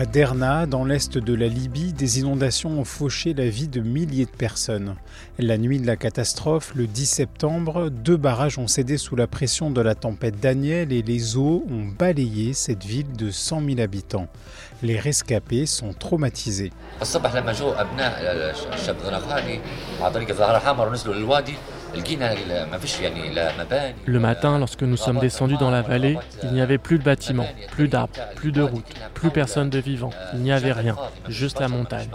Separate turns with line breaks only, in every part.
À Derna, dans l'est de la Libye, des inondations ont fauché la vie de milliers de personnes. La nuit de la catastrophe, le 10 septembre, deux barrages ont cédé sous la pression de la tempête Daniel et les eaux ont balayé cette ville de 100 000 habitants. Les rescapés sont traumatisés.
Le matin, lorsque nous sommes descendus dans la vallée, il n'y avait plus de bâtiments, plus d'arbres, plus de routes, plus personne de vivant. Il n'y avait rien, juste la montagne.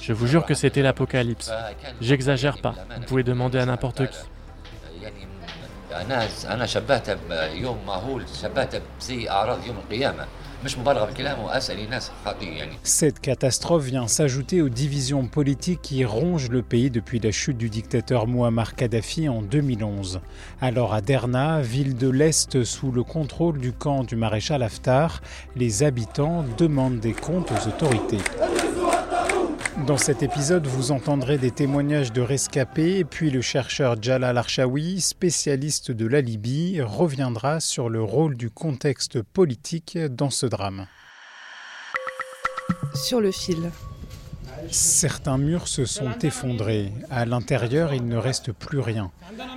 Je vous jure que c'était l'apocalypse. J'exagère pas, vous pouvez demander à n'importe qui.
Cette catastrophe vient s'ajouter aux divisions politiques qui rongent le pays depuis la chute du dictateur Muammar Kadhafi en 2011. Alors à Derna, ville de l'Est sous le contrôle du camp du maréchal Haftar, les habitants demandent des comptes aux autorités. Dans cet épisode, vous entendrez des témoignages de rescapés, puis le chercheur Jalal Archaoui, spécialiste de la Libye, reviendra sur le rôle du contexte politique dans ce drame.
Sur le fil.
Certains murs se sont effondrés. À l'intérieur, il ne reste plus rien.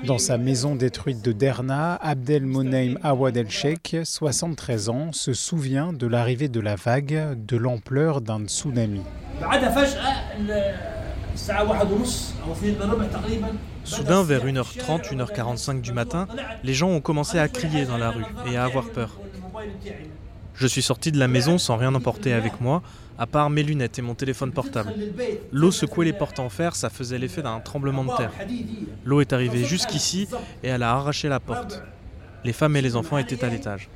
Dans sa maison détruite de Derna, Abdel Moneim Awad El Sheikh, 73 ans, se souvient de l'arrivée de la vague, de l'ampleur d'un tsunami.
Soudain, vers 1h30, 1h45 du matin, les gens ont commencé à crier dans la rue et à avoir peur. Je suis sorti de la maison sans rien emporter avec moi, à part mes lunettes et mon téléphone portable. L'eau secouait les portes en fer, ça faisait l'effet d'un tremblement de terre. L'eau est arrivée jusqu'ici et elle a arraché la porte. Les femmes et les enfants étaient à l'étage.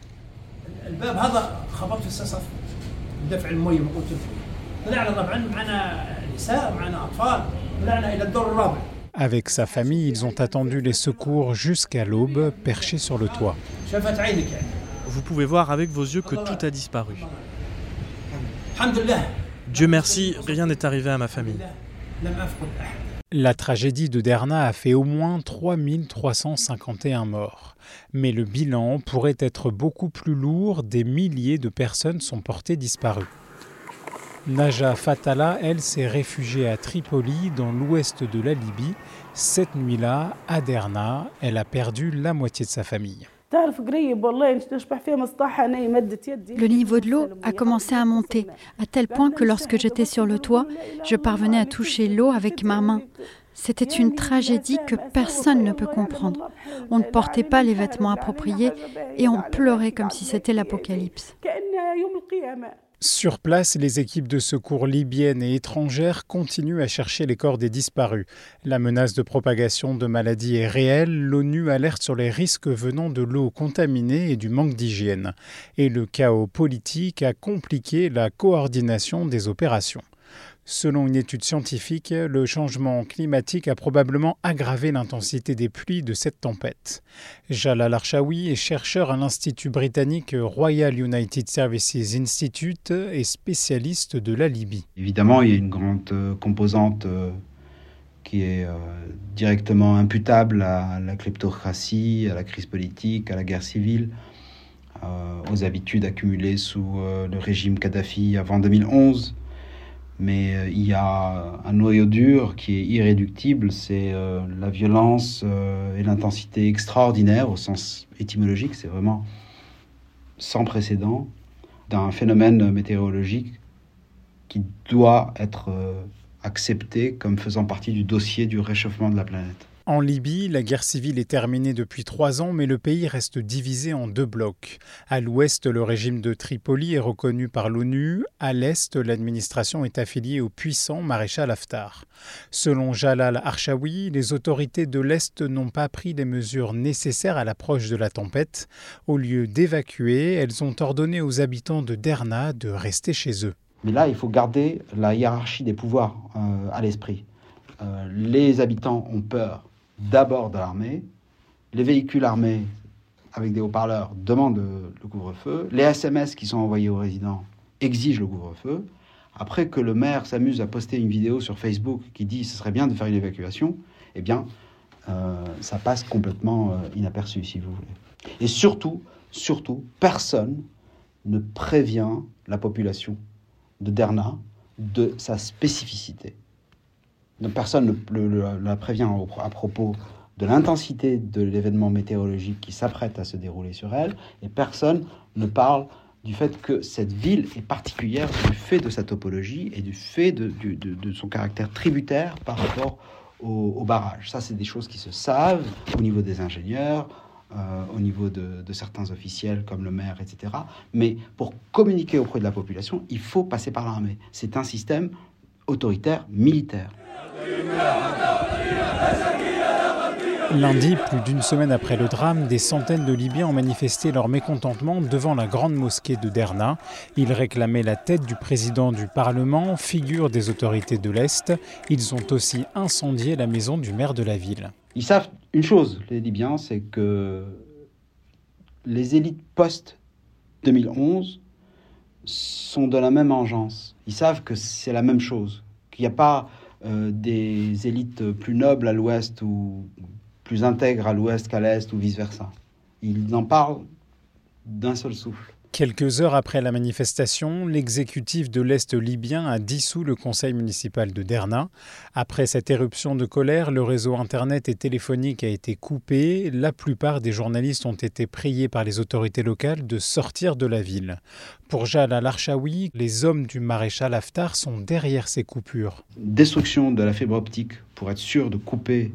Avec sa famille, ils ont attendu les secours jusqu'à l'aube, perchés sur le toit.
Vous pouvez voir avec vos yeux que tout a disparu. Dieu merci, rien n'est arrivé à ma famille.
La tragédie de Derna a fait au moins 3351 morts. Mais le bilan pourrait être beaucoup plus lourd, des milliers de personnes sont portées disparues. Naja Fatala, elle, s'est réfugiée à Tripoli, dans l'ouest de la Libye. Cette nuit-là, à Derna, elle a perdu la moitié de sa famille.
Le niveau de l'eau a commencé à monter, à tel point que lorsque j'étais sur le toit, je parvenais à toucher l'eau avec ma main. C'était une tragédie que personne ne peut comprendre. On ne portait pas les vêtements appropriés et on pleurait comme si c'était l'apocalypse.
Sur place, les équipes de secours libyennes et étrangères continuent à chercher les corps des disparus. La menace de propagation de maladies est réelle. L'ONU alerte sur les risques venant de l'eau contaminée et du manque d'hygiène. Et le chaos politique a compliqué la coordination des opérations. Selon une étude scientifique, le changement climatique a probablement aggravé l'intensité des pluies de cette tempête. Jalal Archaoui est chercheur à l'Institut britannique Royal United Services Institute et spécialiste de la Libye.
Évidemment, il y a une grande composante qui est directement imputable à la kleptocratie, à la crise politique, à la guerre civile, aux habitudes accumulées sous le régime Kadhafi avant 2011 mais il y a un noyau dur qui est irréductible, c'est la violence et l'intensité extraordinaire au sens étymologique, c'est vraiment sans précédent d'un phénomène météorologique qui doit être accepté comme faisant partie du dossier du réchauffement de la planète.
En Libye, la guerre civile est terminée depuis trois ans, mais le pays reste divisé en deux blocs. À l'ouest, le régime de Tripoli est reconnu par l'ONU. À l'est, l'administration est affiliée au puissant maréchal Haftar. Selon Jalal Archaoui, les autorités de l'est n'ont pas pris les mesures nécessaires à l'approche de la tempête. Au lieu d'évacuer, elles ont ordonné aux habitants de Derna de rester chez eux.
Mais là, il faut garder la hiérarchie des pouvoirs euh, à l'esprit. Euh, les habitants ont peur d'abord de l'armée. Les véhicules armés avec des haut-parleurs demandent le couvre-feu. Les SMS qui sont envoyés aux résidents exigent le couvre-feu. Après que le maire s'amuse à poster une vidéo sur Facebook qui dit ce serait bien de faire une évacuation, eh bien, ça passe complètement inaperçu, si vous voulez. Et surtout, surtout, personne ne prévient la population de Derna de sa spécificité. Personne ne la prévient à propos de l'intensité de l'événement météorologique qui s'apprête à se dérouler sur elle, et personne ne parle du fait que cette ville est particulière du fait de sa topologie et du fait de, son caractère tributaire par rapport au, barrage. Ça, c'est des choses qui se savent au niveau des ingénieurs, euh, au niveau de, certains officiels comme le maire, etc. Mais pour communiquer auprès de la population, il faut passer par l'armée. C'est un système autoritaire militaire.
Lundi, plus d'une semaine après le drame, des centaines de Libyens ont manifesté leur mécontentement devant la grande mosquée de Derna. Ils réclamaient la tête du président du Parlement, figure des autorités de l'Est. Ils ont aussi incendié la maison du maire de la ville.
Ils savent une chose, les Libyens, c'est que les élites post-2011 sont de la même engeance. Ils savent que c'est la même chose, qu'il n'y a pas des élites plus nobles à l'ouest ou plus intègres à l'ouest qu'à l'est ou vice-versa. Ils en parlent d'un seul souffle.
Quelques heures après la manifestation, l'exécutif de l'Est libyen a dissous le conseil municipal de Derna. Après cette éruption de colère, le réseau Internet et téléphonique a été coupé. La plupart des journalistes ont été priés par les autorités locales de sortir de la ville. Pour Jal al-Archaoui, les hommes du maréchal Haftar sont derrière ces coupures.
Destruction de la fibre optique pour être sûr de couper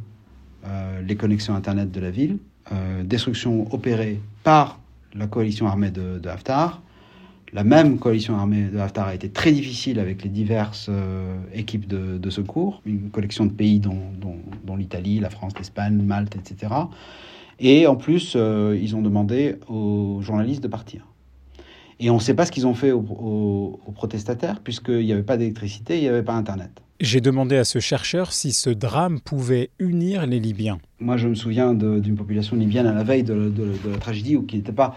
euh, les connexions Internet de la ville. Euh, destruction opérée par la coalition armée de, Haftar. La même coalition armée de Haftar a été très difficile avec les diverses euh, équipes de, secours, une collection de pays dont, l'Italie, la France, l'Espagne, Malte, etc. Et en plus, ils ont demandé aux journalistes de partir. Et on ne sait pas ce qu'ils ont fait aux protestataires, puisqu'il n'y avait pas d'électricité, il n'y avait pas Internet.
J'ai demandé à ce chercheur si ce drame pouvait unir les Libyens.
Moi, je me souviens d'une population libyenne à la veille de, la tragédie où qui n'était pas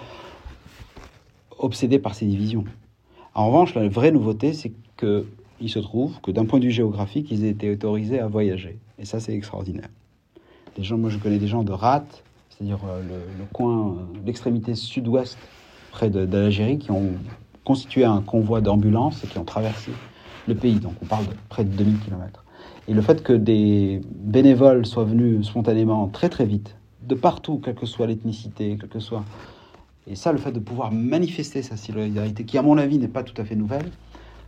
obsédée par ces divisions. En revanche, la vraie nouveauté, c'est qu'il se trouve que d'un point de vue géographique, ils étaient autorisés à voyager. Et ça, c'est extraordinaire. Des gens, moi, je connais des gens de Rat, c'est-à-dire euh, le, coin, euh, l'extrémité sud-ouest, près de, de l'Algérie, qui ont constitué un convoi d'ambulances et qui ont traversé le pays. Donc on parle de près de 2000 km. Et le fait que des bénévoles soient venus spontanément très très vite, de partout, quelle que soit l'ethnicité, quelle que soit... Et ça, le fait de pouvoir manifester sa solidarité, qui à mon avis n'est pas tout à fait nouvelle,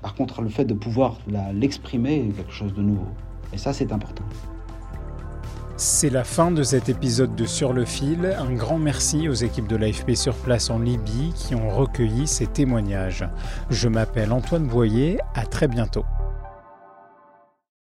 par contre le fait de pouvoir l'exprimer est quelque chose de nouveau. Et ça, c'est important.
C'est la fin de cet épisode de Sur le fil. Un grand merci aux équipes de l'AFP sur place en Libye qui ont recueilli ces témoignages. Je m'appelle Antoine Boyer, à très bientôt.